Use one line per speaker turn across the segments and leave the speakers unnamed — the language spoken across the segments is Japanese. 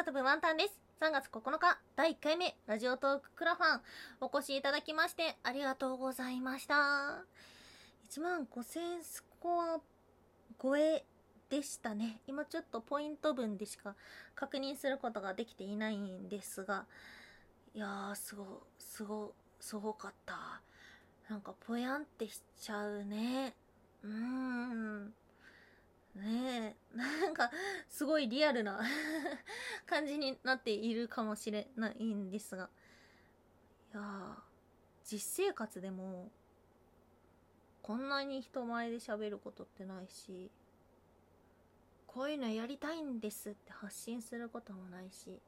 空飛ぶワンタンです。3月9日、第1回目、ラジオトーククラファン、お越しいただきまして、ありがとうございました。1万5000スコア超えでしたね。今ちょっとポイント分でしか確認することができていないんですが、いやー、すご、すご、すごかった。なんかぽやんってしちゃうね。うーん。ねえ、なんか、すごいリアルな 感じになっているかもしれないんですが。いや、実生活でも、こんなに人前で喋ることってないし、こういうのやりたいんですって発信することもないし、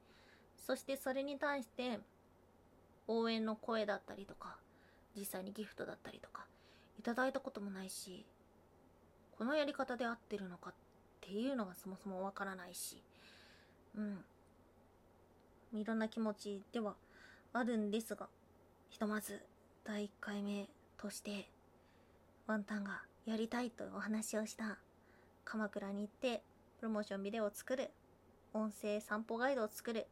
そしてそれに対して、応援の声だったりとか、実際にギフトだったりとか、いただいたこともないし、このやり方で合ってるのかっていうのがそもそもわからないし、うん。いろんな気持ちではあるんですが、ひとまず第1回目として、ワンタンがやりたいとお話をした鎌倉に行ってプロモーションビデオを作る、音声散歩ガイドを作る、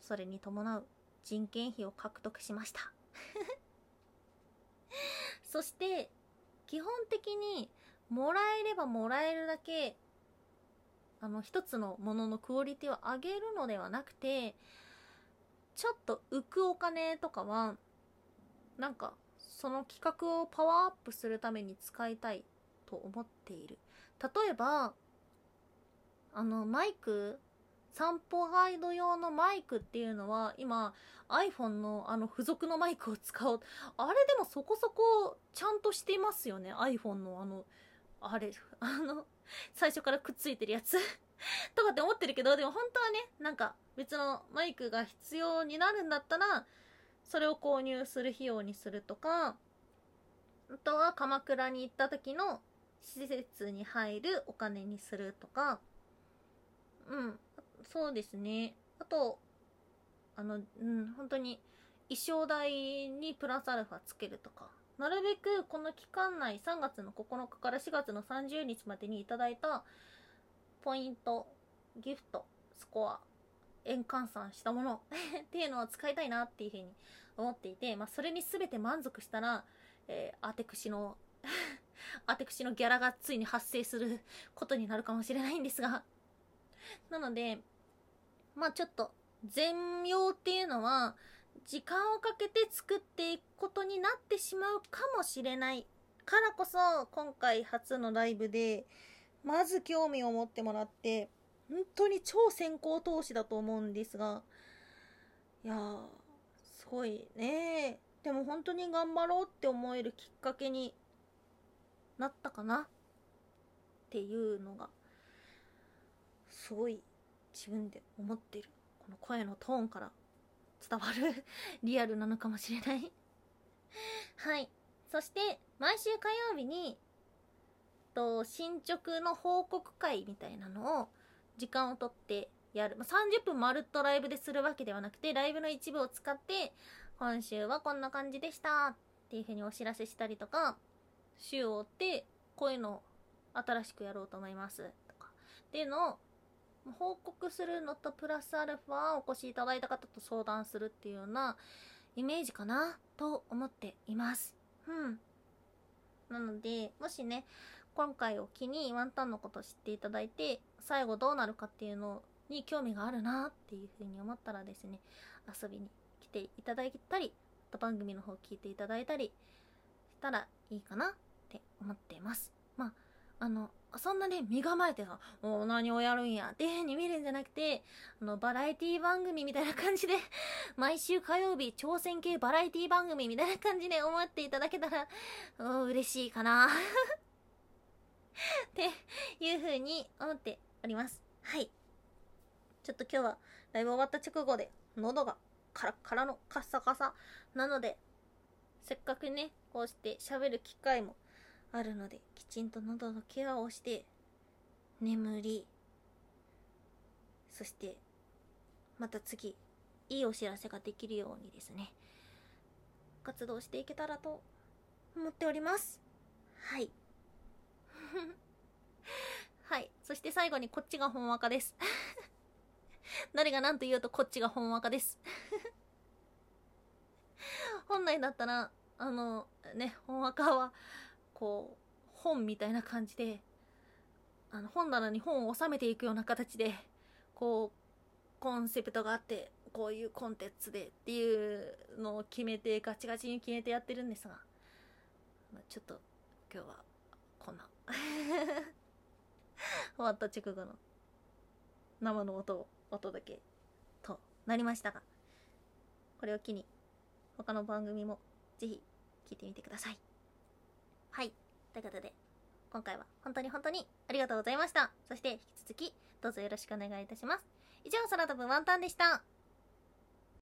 それに伴う人件費を獲得しました。そして、基本的にもらえればもらえるだけ、あの、一つのもののクオリティを上げるのではなくて、ちょっと浮くお金とかは、なんか、その企画をパワーアップするために使いたいと思っている。例えば、あの、マイク、散歩ガイド用のマイクっていうのは、今、iPhone のあの付属のマイクを使おう。あれでもそこそこちゃんとしていますよね。iPhone のあのあれ、あの、最初からくっついてるやつ。とかって思ってるけど、でも本当はね、なんか別のマイクが必要になるんだったら、それを購入する費用にするとか、あとは鎌倉に行った時の施設に入るお金にするとか、うん、そうですね。あと、あの、うん、本当に衣装代にプラスアルファつけるとか、なるべくこの期間内3月の9日から4月の30日までにいただいたポイント、ギフト、スコア、円換算したもの っていうのを使いたいなっていうふうに思っていて、まあ、それに全て満足したら、えー、アテクシのアテクシのギャラがついに発生することになるかもしれないんですが。なので、まあちょっと、全容っていうのは、時間をかけて作っていくことになってしまうかもしれない。からこそ今回初のライブでまず興味を持ってもらって本当に超先行投資だと思うんですがいやーすごいね。でも本当に頑張ろうって思えるきっかけになったかな？っていうのがすごい自分で思ってるこの声のトーンから。伝わる リアルなのかもしれない はい。そして、毎週火曜日に、と、進捗の報告会みたいなのを、時間をとってやる。まあ、30分まるっとライブでするわけではなくて、ライブの一部を使って、今週はこんな感じでしたっていう風にお知らせしたりとか、週を追って、こういうのを新しくやろうと思います。とか、っていうのを報告するのとプラスアルファお越しいただいた方と相談するっていうようなイメージかなと思っています。うん。なので、もしね、今回を機にワンタンのことを知っていただいて、最後どうなるかっていうのに興味があるなっていうふうに思ったらですね、遊びに来ていただいたり、番組の方聞いていただいたりしたらいいかなって思っています。まあ、あの、そんなね、身構えてさ、もう何をやるんやっていう風に見るんじゃなくて、あの、バラエティ番組みたいな感じで、毎週火曜日、挑戦系バラエティ番組みたいな感じで思っていただけたら、嬉しいかな っていう風に思っております。はい。ちょっと今日はライブ終わった直後で、喉がカラッカラのカッサカサなので、せっかくね、こうして喋る機会もあるのできちんと喉のケアをして眠りそしてまた次いいお知らせができるようにですね。活動していけたらと思っております。はい。はい。そして最後にこっちが本若です。誰が何と言うとこっちが本赤です。本来だったらあのね本赤はこう本みたいな感じであの本棚に本を収めていくような形でこうコンセプトがあってこういうコンテンツでっていうのを決めてガチガチに決めてやってるんですが、ちょっと今日はこんな。終わった直後の生の音をお届けとなりましたがこれを機に他の番組もぜひ聞いてみてください。はい。ということで今回は本当に本当にありがとうございました。そして引き続きどうぞよろしくお願いいたします。以上空飛ぶワンタンでした。